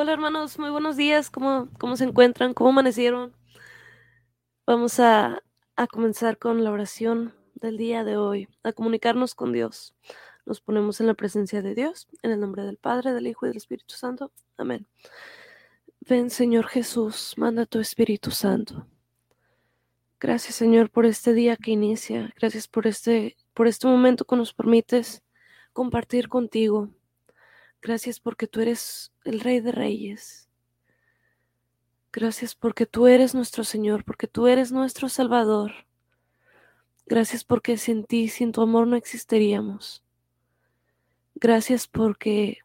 Hola hermanos, muy buenos días. ¿Cómo, cómo se encuentran? ¿Cómo amanecieron? Vamos a, a comenzar con la oración del día de hoy, a comunicarnos con Dios. Nos ponemos en la presencia de Dios, en el nombre del Padre, del Hijo y del Espíritu Santo. Amén. Ven Señor Jesús, manda tu Espíritu Santo. Gracias Señor por este día que inicia. Gracias por este, por este momento que nos permites compartir contigo. Gracias porque tú eres el Rey de Reyes. Gracias porque tú eres nuestro Señor, porque tú eres nuestro Salvador. Gracias porque sin ti, sin tu amor no existiríamos. Gracias porque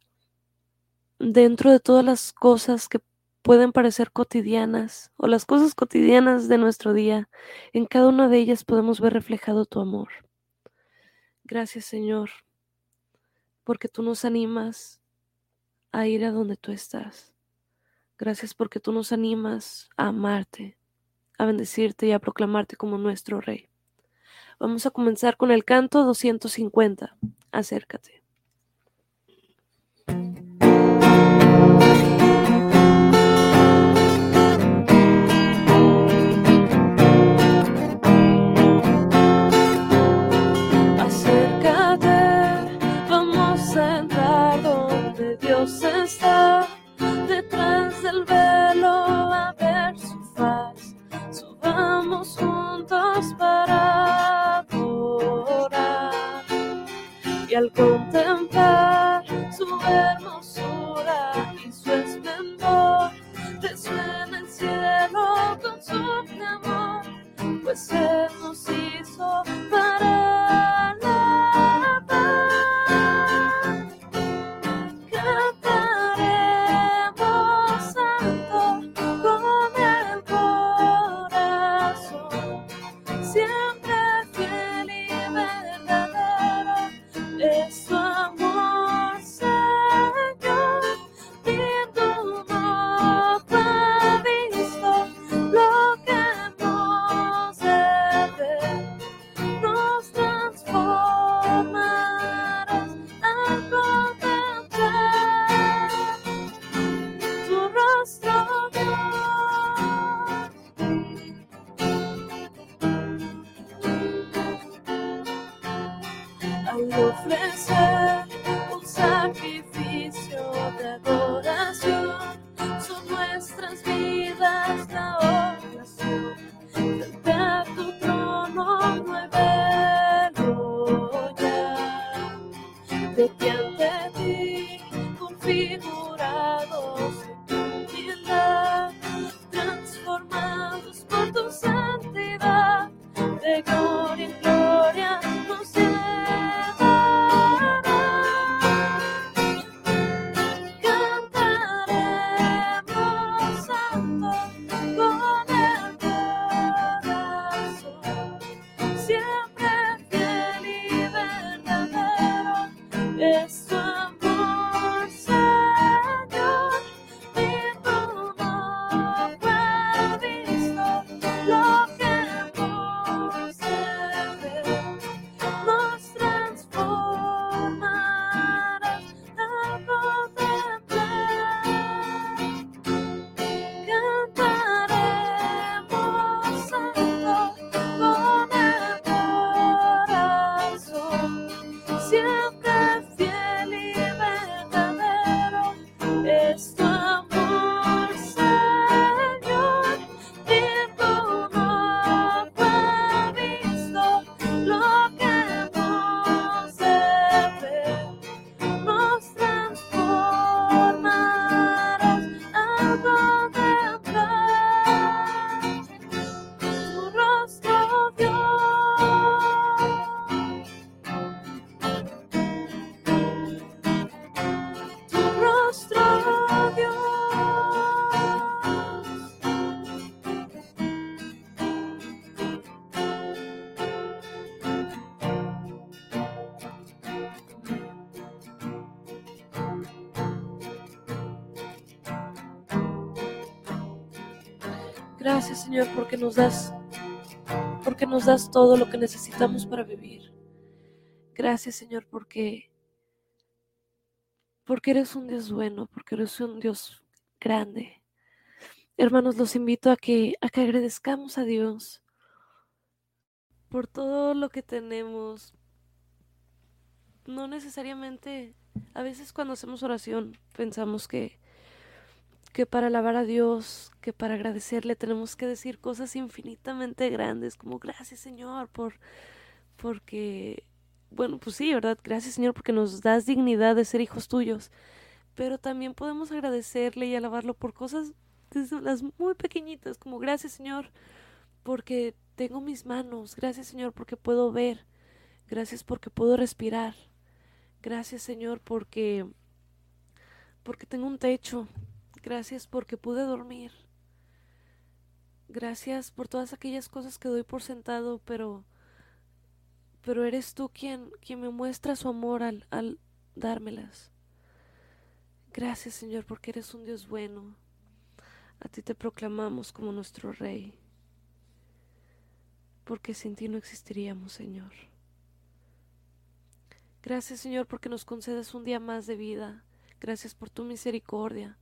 dentro de todas las cosas que pueden parecer cotidianas o las cosas cotidianas de nuestro día, en cada una de ellas podemos ver reflejado tu amor. Gracias Señor, porque tú nos animas a ir a donde tú estás. Gracias porque tú nos animas a amarte, a bendecirte y a proclamarte como nuestro Rey. Vamos a comenzar con el canto 250. Acércate. Al contemplar su hermosura y su esplendor, resuena el cielo con su clamor, pues Él nos hizo para Gracias, Señor, porque nos das porque nos das todo lo que necesitamos para vivir. Gracias, Señor, porque porque eres un Dios bueno, porque eres un Dios grande. Hermanos, los invito a que, a que agradezcamos a Dios por todo lo que tenemos. No necesariamente, a veces cuando hacemos oración pensamos que, que para alabar a Dios, que para agradecerle tenemos que decir cosas infinitamente grandes, como gracias Señor por porque bueno, pues sí, ¿verdad? Gracias Señor porque nos das dignidad de ser hijos tuyos. Pero también podemos agradecerle y alabarlo por cosas desde las muy pequeñitas, como gracias Señor porque tengo mis manos, gracias Señor porque puedo ver, gracias porque puedo respirar, gracias Señor porque porque tengo un techo, gracias porque pude dormir, gracias por todas aquellas cosas que doy por sentado, pero pero eres tú quien, quien me muestra su amor al, al dármelas. Gracias Señor porque eres un Dios bueno. A ti te proclamamos como nuestro Rey, porque sin ti no existiríamos, Señor. Gracias, Señor, porque nos concedes un día más de vida. Gracias por tu misericordia.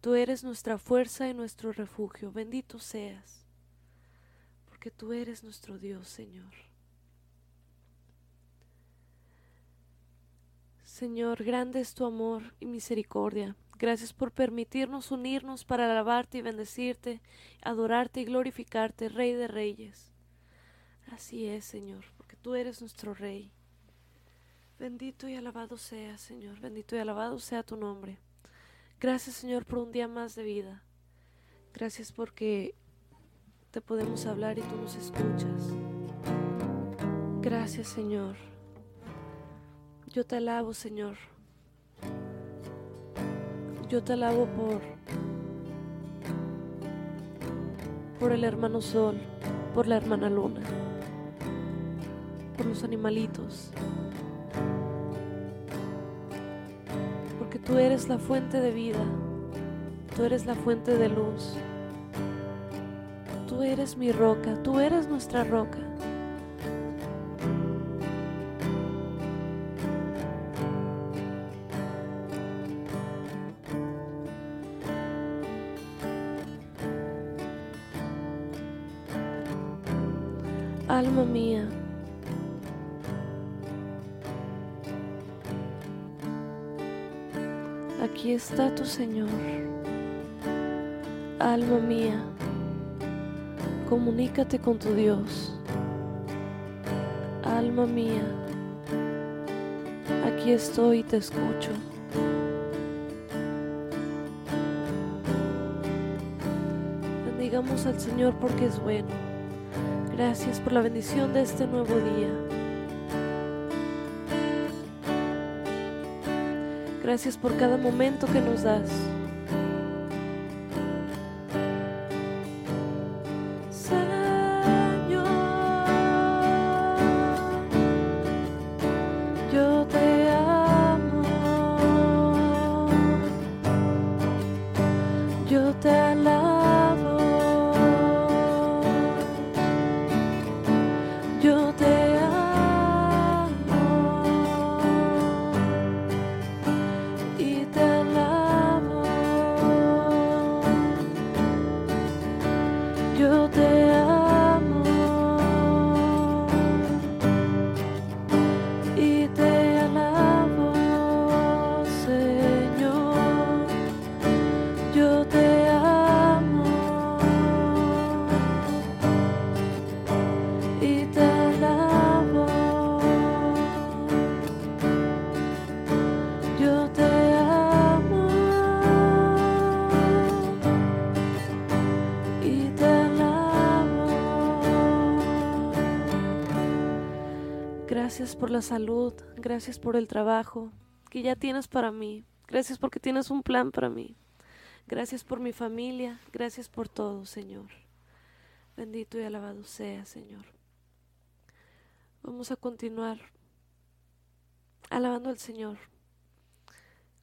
Tú eres nuestra fuerza y nuestro refugio. Bendito seas, porque tú eres nuestro Dios, Señor. Señor, grande es tu amor y misericordia. Gracias por permitirnos unirnos para alabarte y bendecirte, adorarte y glorificarte, Rey de Reyes. Así es, Señor, porque tú eres nuestro Rey. Bendito y alabado sea, Señor, bendito y alabado sea tu nombre. Gracias, Señor, por un día más de vida. Gracias porque te podemos hablar y tú nos escuchas. Gracias, Señor. Yo te alabo, Señor yo te alabo por por el hermano sol, por la hermana luna, por los animalitos. Tú eres la fuente de vida, tú eres la fuente de luz. Tú eres mi roca, tú eres nuestra roca. Está tu Señor. Alma mía, comunícate con tu Dios. Alma mía, aquí estoy y te escucho. Bendigamos al Señor porque es bueno Gracias por la bendición de este nuevo día. Gracias por cada momento que nos das. Gracias por la salud, gracias por el trabajo que ya tienes para mí, gracias porque tienes un plan para mí, gracias por mi familia, gracias por todo, Señor. Bendito y alabado sea, Señor. Vamos a continuar alabando al Señor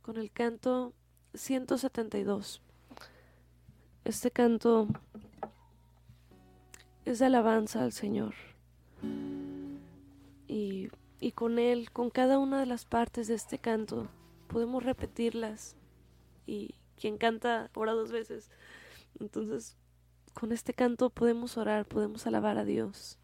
con el canto 172. Este canto es de alabanza al Señor y, y con él, con cada una de las partes de este canto, podemos repetirlas y quien canta ora dos veces. Entonces, con este canto podemos orar, podemos alabar a Dios.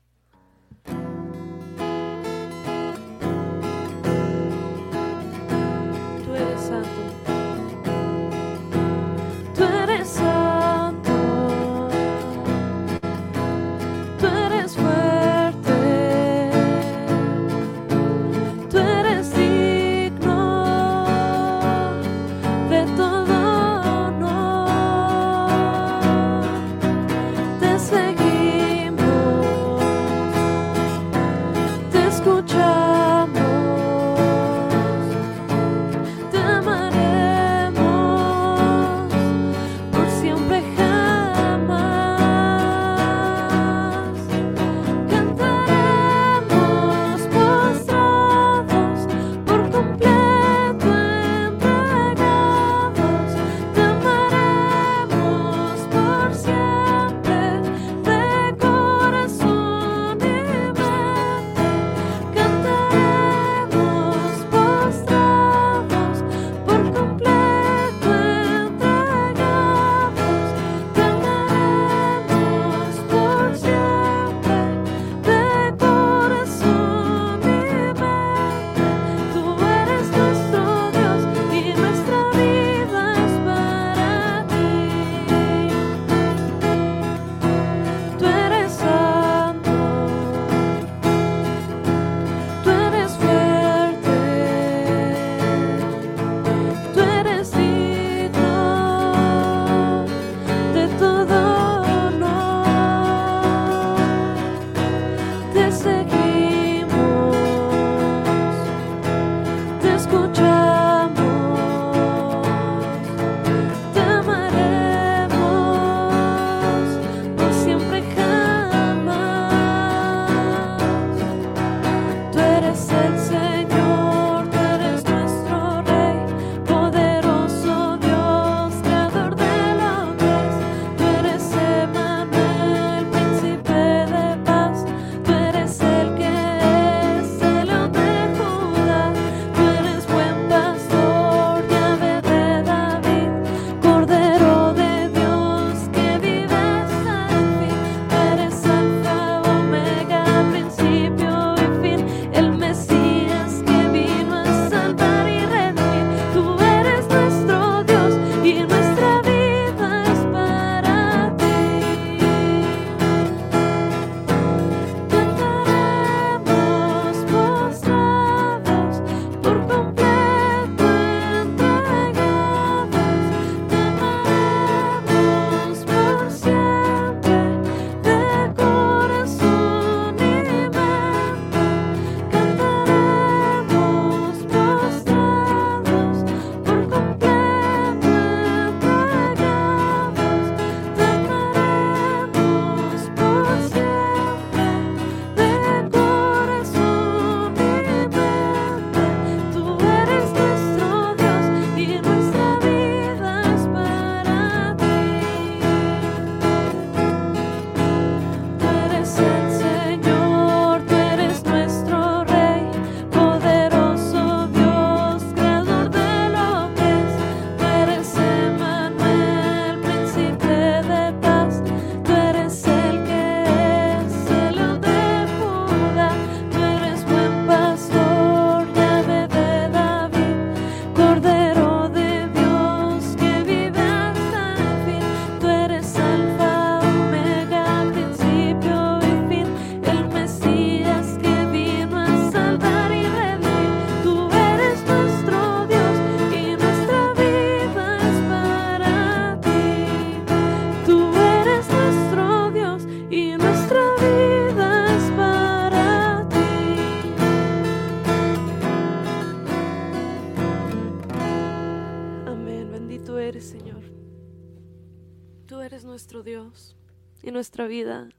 nuestra vida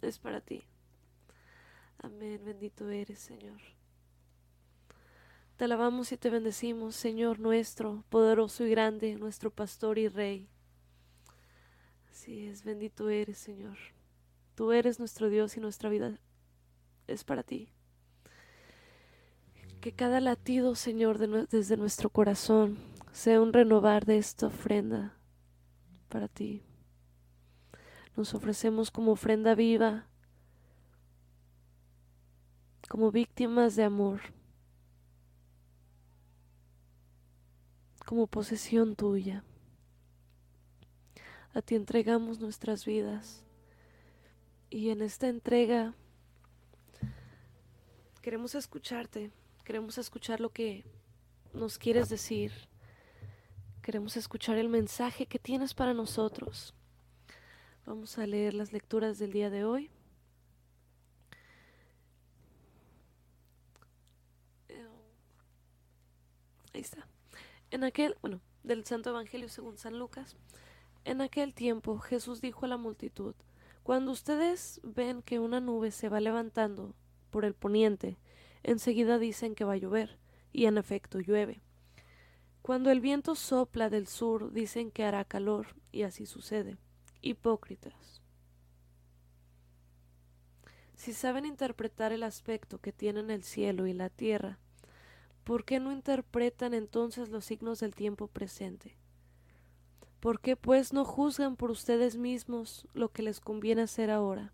es para ti. Amén, bendito eres, Señor. Te alabamos y te bendecimos, Señor nuestro, poderoso y grande, nuestro pastor y rey. Así es, bendito eres, Señor. Tú eres nuestro Dios y nuestra vida es para ti. Que cada latido, Señor, de desde nuestro corazón sea un renovar de esta ofrenda para ti. Nos ofrecemos como ofrenda viva, como víctimas de amor, como posesión tuya. A ti entregamos nuestras vidas y en esta entrega queremos escucharte, queremos escuchar lo que nos quieres decir, queremos escuchar el mensaje que tienes para nosotros. Vamos a leer las lecturas del día de hoy. Ahí está. En aquel, bueno, del Santo Evangelio según San Lucas, en aquel tiempo Jesús dijo a la multitud, cuando ustedes ven que una nube se va levantando por el poniente, enseguida dicen que va a llover, y en efecto llueve. Cuando el viento sopla del sur, dicen que hará calor, y así sucede. Hipócritas. Si saben interpretar el aspecto que tienen el cielo y la tierra, ¿por qué no interpretan entonces los signos del tiempo presente? ¿Por qué pues no juzgan por ustedes mismos lo que les conviene hacer ahora?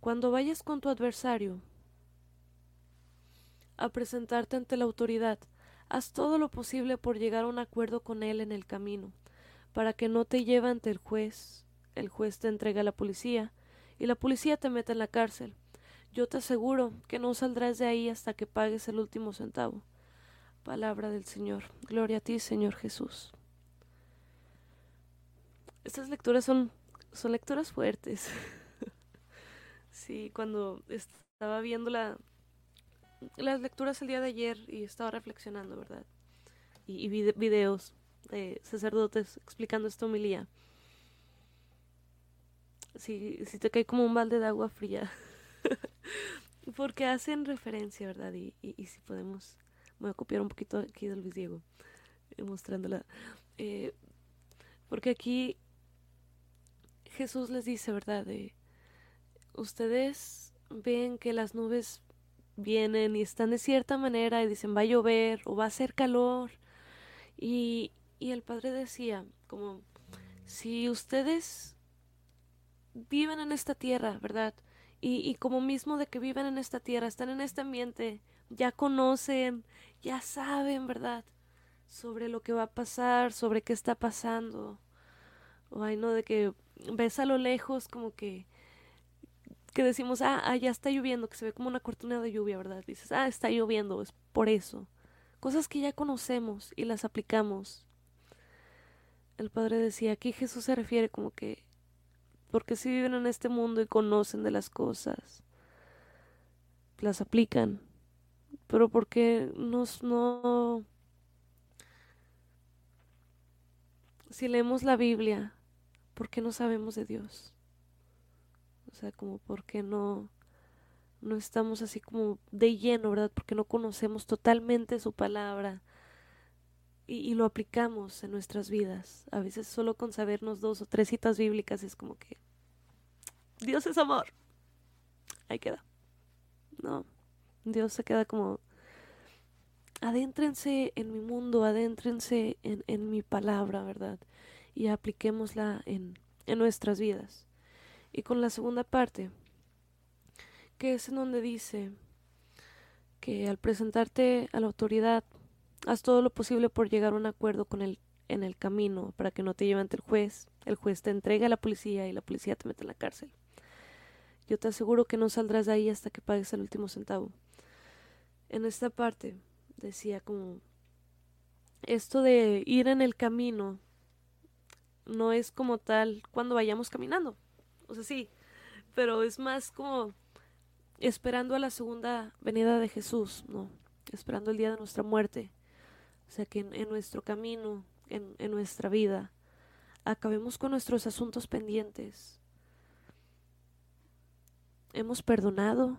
Cuando vayas con tu adversario a presentarte ante la autoridad, haz todo lo posible por llegar a un acuerdo con él en el camino, para que no te lleve ante el juez, el juez te entrega a la policía, y la policía te mete en la cárcel. Yo te aseguro que no saldrás de ahí hasta que pagues el último centavo. Palabra del Señor. Gloria a ti, Señor Jesús. Estas lecturas son, son lecturas fuertes. sí, cuando estaba viendo la, las lecturas el día de ayer y estaba reflexionando, ¿verdad? Y, vi videos de sacerdotes explicando esta homilía. Si, si te cae como un balde de agua fría. Porque hacen referencia, ¿verdad? Y, y, si podemos, voy a copiar un poquito aquí de Luis Diego, eh, mostrándola. Eh, porque aquí Jesús les dice, ¿verdad? De, ustedes ven que las nubes vienen y están de cierta manera y dicen va a llover o va a hacer calor. Y, y el Padre decía, como, si ustedes viven en esta tierra, ¿verdad? Y, y como mismo de que viven en esta tierra, están en este ambiente, ya conocen, ya saben, ¿verdad? Sobre lo que va a pasar, sobre qué está pasando. O hay no de que ves a lo lejos como que que decimos, ah, ah, ya está lloviendo, que se ve como una cortina de lluvia, ¿verdad? Dices, ah, está lloviendo, es por eso. Cosas que ya conocemos y las aplicamos. El Padre decía, aquí Jesús se refiere como que, porque si viven en este mundo y conocen de las cosas, las aplican, pero porque nos no... Si leemos la Biblia, ¿por qué no sabemos de Dios? O sea, como por qué no, no estamos así como de lleno, ¿verdad? Porque no conocemos totalmente su palabra y, lo aplicamos en nuestras vidas. A veces solo con sabernos dos o tres citas bíblicas es como que Dios es amor. Ahí queda. No, Dios se queda como adéntrense en mi mundo, adéntrense en, en mi palabra, ¿verdad? y apliquémosla en, en nuestras vidas. Y con la segunda parte, que es en donde dice que al presentarte a la autoridad, haz todo lo posible por llegar a un acuerdo con él en el camino para que no te lleve ante el juez, el juez te entrega a la policía y la policía te mete en la cárcel. Yo te aseguro que no saldrás de ahí hasta que pagues el último centavo. En esta parte decía como esto de ir en el camino no es como tal cuando vayamos caminando. O sea, sí, pero es más como esperando a la segunda venida de Jesús, ¿no? Esperando el día de nuestra muerte. O sea, que en, nuestro camino, en, en nuestra vida, acabemos con nuestros asuntos pendientes. Hemos perdonado,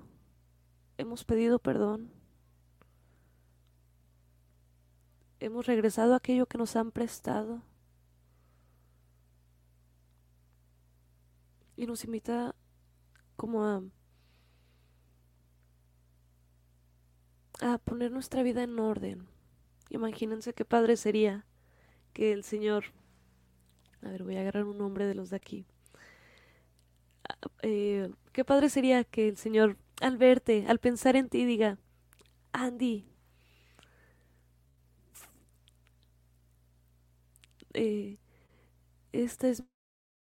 hemos pedido perdón, hemos regresado a aquello que nos han prestado. y nos invita como a, a poner nuestra vida en orden. Imagínense qué padre sería que el Señor, a ver, voy a agarrar un nombre de los de aquí. Eh, qué padre sería que el Señor, al verte, al pensar en ti, diga, Andy, eh, esta es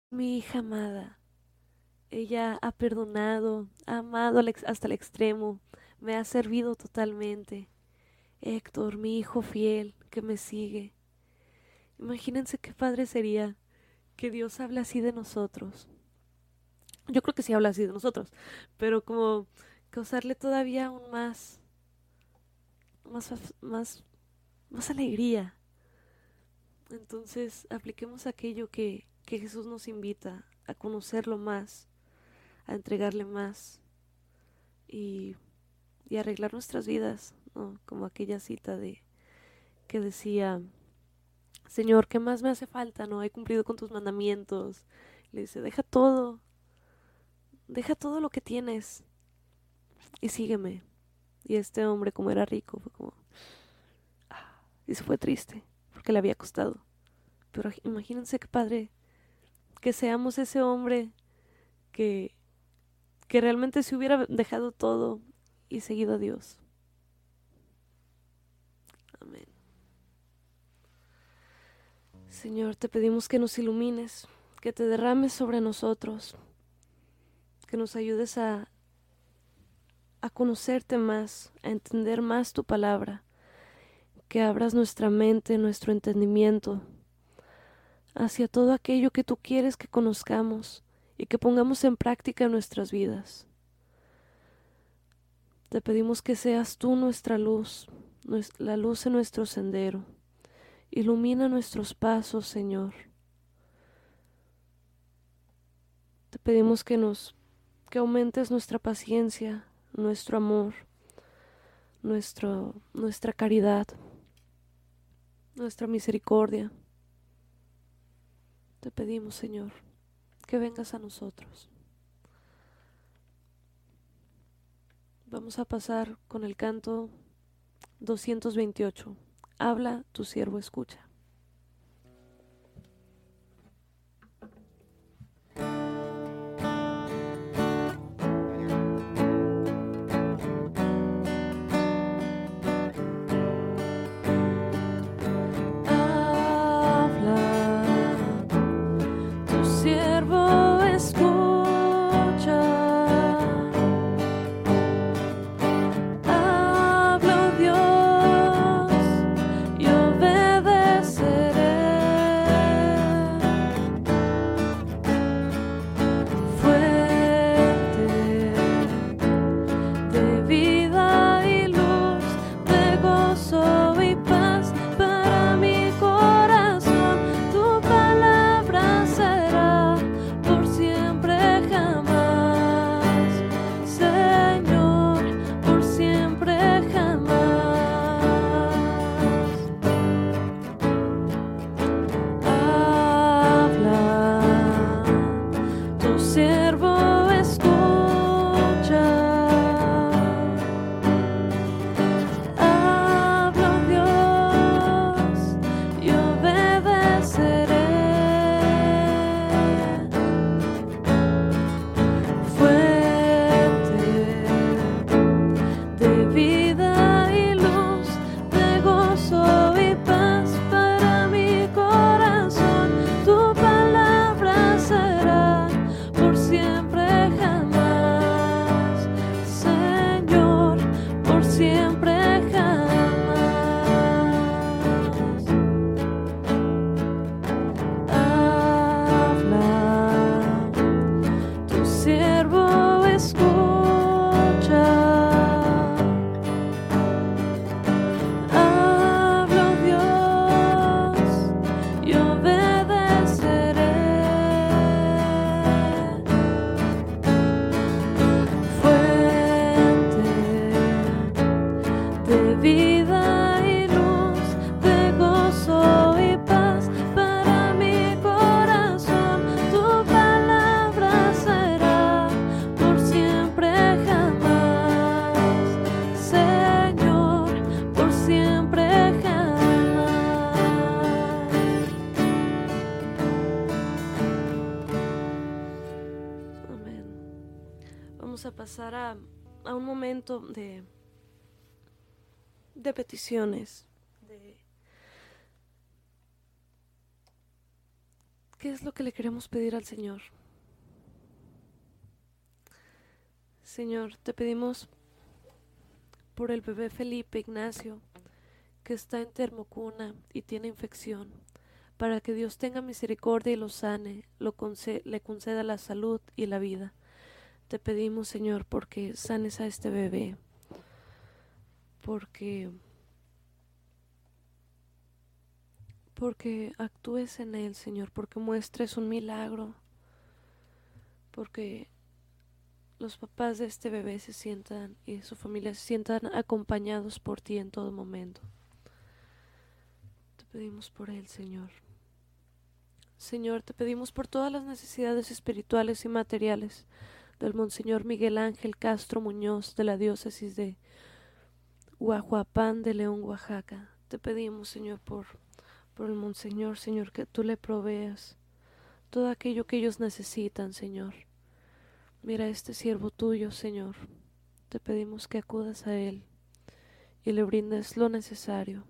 mi hija amada. Ella ha perdonado, ha amado hasta el extremo, me ha servido totalmente. Héctor, mi hijo fiel, que me sigue. Imagínense qué padre sería que Dios habla así de nosotros. Yo creo que sí habla así de nosotros, pero como causarle todavía aún más, más, más, más alegría. Entonces apliquemos aquello que, que Jesús nos invita a conocerlo más, a entregarle más y, y arreglar nuestras vidas, como aquella cita de que decía, Señor, ¿qué más me hace falta? No he cumplido con tus mandamientos. Le dice, deja todo, deja todo lo que tienes y sígueme. Y este hombre, como era rico, fue como, ah", y se fue triste, porque le había costado. Pero imagínense qué padre que seamos ese hombre que, que realmente se hubiera dejado todo y seguido a Dios. Señor, te pedimos que nos ilumines, que te derrames sobre nosotros, que nos ayudes a, conocerte más, a entender más tu palabra, que abras nuestra mente, nuestro entendimiento hacia todo aquello que tú quieres que conozcamos y que pongamos en práctica en nuestras vidas. Te pedimos que seas tú nuestra luz, la luz en nuestro sendero. Ilumina nuestros pasos, Señor. Te pedimos que nos que aumentes nuestra paciencia, nuestro amor, nuestro, nuestra caridad, nuestra misericordia. Te pedimos, Señor, que vengas a nosotros. Vamos a pasar con el canto 228. Habla, tu siervo escucha. school. De, de peticiones, de qué es lo que le queremos pedir al Señor. Señor, te pedimos por el bebé Felipe Ignacio, que está en termocuna y tiene infección, para que Dios tenga misericordia y lo sane, lo le conceda la salud y la vida. Te pedimos, Señor, porque sanes a este bebé, porque porque actúes en él, Señor, porque muestres un milagro, porque los papás de este bebé se sientan y su familia se sientan acompañados por ti en todo momento. Te pedimos por él, Señor. Señor, te pedimos por todas las necesidades espirituales y materiales del Monseñor Miguel Ángel Castro Muñoz de la diócesis de Guajuapán de León, Oaxaca. Te pedimos, Señor, por, por el Monseñor, Señor, que tú le proveas todo aquello que ellos necesitan, Señor. Mira este siervo tuyo, Señor. Te pedimos que acudas a él y le brindes lo necesario.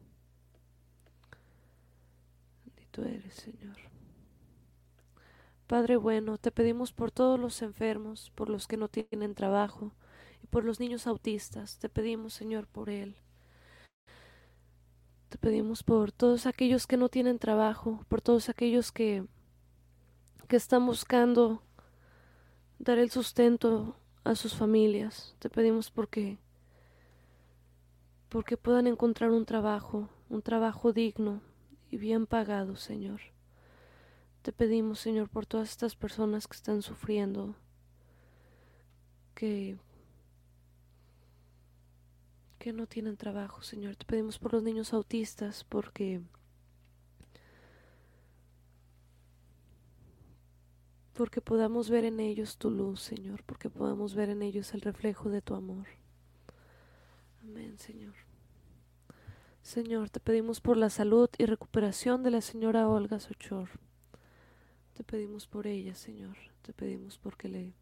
Bendito eres, Señor. Padre bueno, te pedimos por todos los enfermos, por los que no tienen trabajo y por los niños autistas. Te pedimos, Señor, por él. Te pedimos por todos aquellos que no tienen trabajo, por todos aquellos que, que están buscando dar el sustento a sus familias. Te pedimos porque porque puedan encontrar un trabajo, un trabajo digno y bien pagado, Señor. Te pedimos, Señor, por todas estas personas que están sufriendo, que, que no tienen trabajo, Señor. Te pedimos por los niños autistas, porque porque podamos ver en ellos tu luz, Señor, porque podamos ver en ellos el reflejo de tu amor. Amén, Señor. Señor, te pedimos por la salud y recuperación de la señora Olga Sochor. Te pedimos por ella, Señor. Te pedimos porque le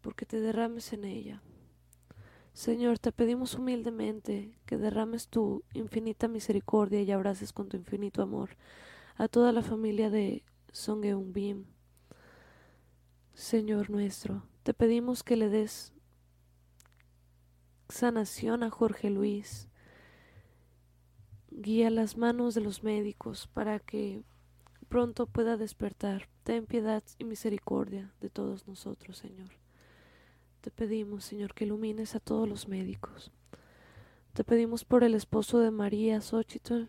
porque te derrames en ella. Señor, te pedimos humildemente que derrames tu infinita misericordia y abraces con tu infinito amor a toda la familia de Bim. Señor nuestro, te pedimos que le des sanación a Jorge Luis. Guía las manos de los médicos para que pronto pueda despertar. Ten piedad y misericordia de todos nosotros, Señor. Te pedimos, Señor, que ilumines a todos los médicos. Te pedimos por el esposo de María Xochitl,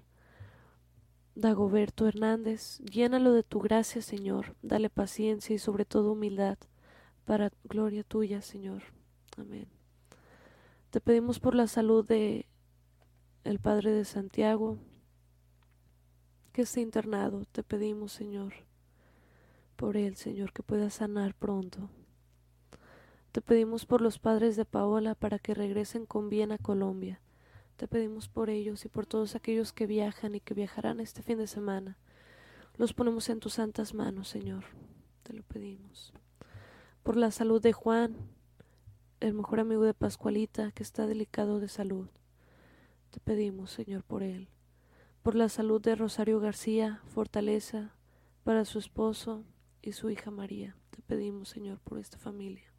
Dagoberto Hernández. Llénalo de tu gracia, Señor. Dale paciencia y sobre todo humildad para gloria tuya, Señor. Amén. Te pedimos por la salud de el Padre de Santiago, que esté internado. Te pedimos, Señor, por él, Señor, que pueda sanar pronto. Te pedimos por los padres de Paola para que regresen con bien a Colombia. Te pedimos por ellos y por todos aquellos que viajan y que viajarán este fin de semana. Los ponemos en tus santas manos, Señor. Te lo pedimos. Por la salud de Juan, el mejor amigo de Pascualita, que está delicado de salud. Te pedimos, Señor, por él por la salud de Rosario García, fortaleza para su esposo y su hija María. Te pedimos, Señor, por esta familia.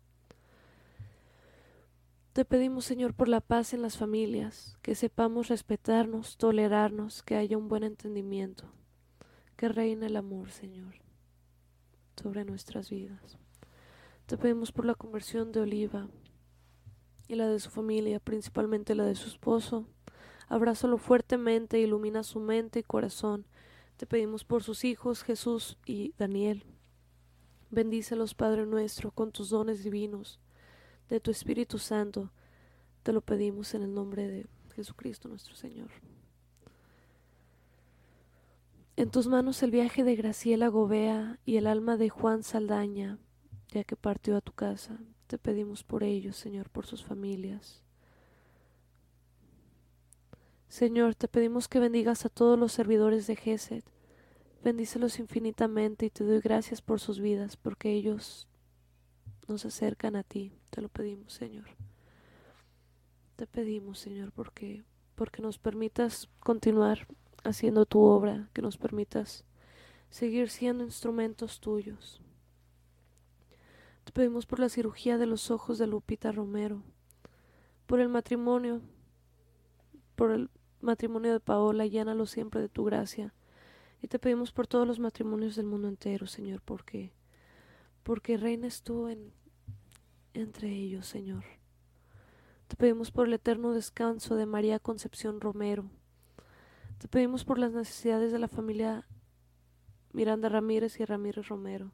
Te pedimos, Señor, por la paz en las familias, que sepamos respetarnos, tolerarnos, que haya un buen entendimiento, que reine el amor, Señor, sobre nuestras vidas. Te pedimos por la conversión de Oliva y la de su familia, principalmente la de su esposo, Abrázalo fuertemente, ilumina su mente y corazón. Te pedimos por sus hijos Jesús y Daniel. Bendícelos, Padre nuestro, con tus dones divinos, de tu Espíritu Santo. Te lo pedimos en el nombre de Jesucristo nuestro Señor. En tus manos el viaje de Graciela Gobea y el alma de Juan Saldaña, ya que partió a tu casa. Te pedimos por ellos, Señor, por sus familias. Señor, te pedimos que bendigas a todos los servidores de Gesed. Bendícelos infinitamente y te doy gracias por sus vidas, porque ellos nos acercan a ti. Te lo pedimos, Señor. Te pedimos, Señor, porque, porque nos permitas continuar haciendo tu obra, que nos permitas seguir siendo instrumentos tuyos. Te pedimos por la cirugía de los ojos de Lupita Romero, por el matrimonio, por el matrimonio de Paola, llénalo siempre de tu gracia. Y te pedimos por todos los matrimonios del mundo entero, Señor, porque, porque reinas tú en, entre ellos, Señor. Te pedimos por el eterno descanso de María Concepción Romero. Te pedimos por las necesidades de la familia Miranda Ramírez y Ramírez Romero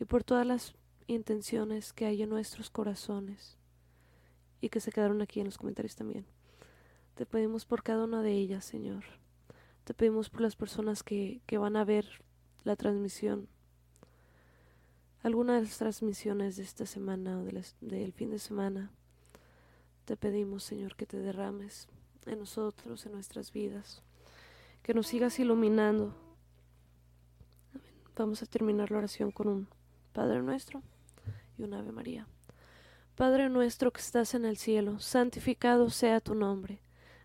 y por todas las intenciones que hay en nuestros corazones y que se quedaron aquí en los comentarios también. Te pedimos por cada una de ellas, Señor. Te pedimos por las personas que, que van a ver la transmisión, alguna de las transmisiones de esta semana o del fin de semana. Te pedimos, Señor, que te derrames en nosotros, en nuestras vidas, que nos sigas iluminando. Vamos a terminar la oración con un Padre nuestro y un Ave María. Padre nuestro que estás en el cielo, santificado sea tu nombre.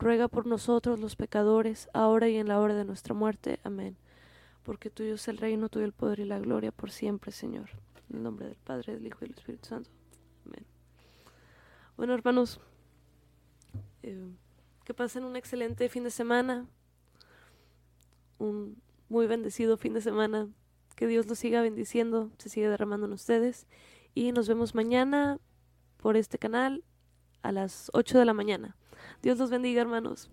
ruega por nosotros los pecadores, ahora y en la hora de nuestra muerte. Amén. Porque tuyo es el reino, tuyo el poder y la gloria por siempre, Señor. En el nombre del Padre, del Hijo y del Espíritu Santo. Amén. Bueno, hermanos, eh, que pasen un excelente fin de semana, un muy bendecido fin de semana. Que Dios los siga bendiciendo, se siga derramando en ustedes. Y nos vemos mañana por este canal a las 8 de la mañana. Dios los bendiga, hermanos.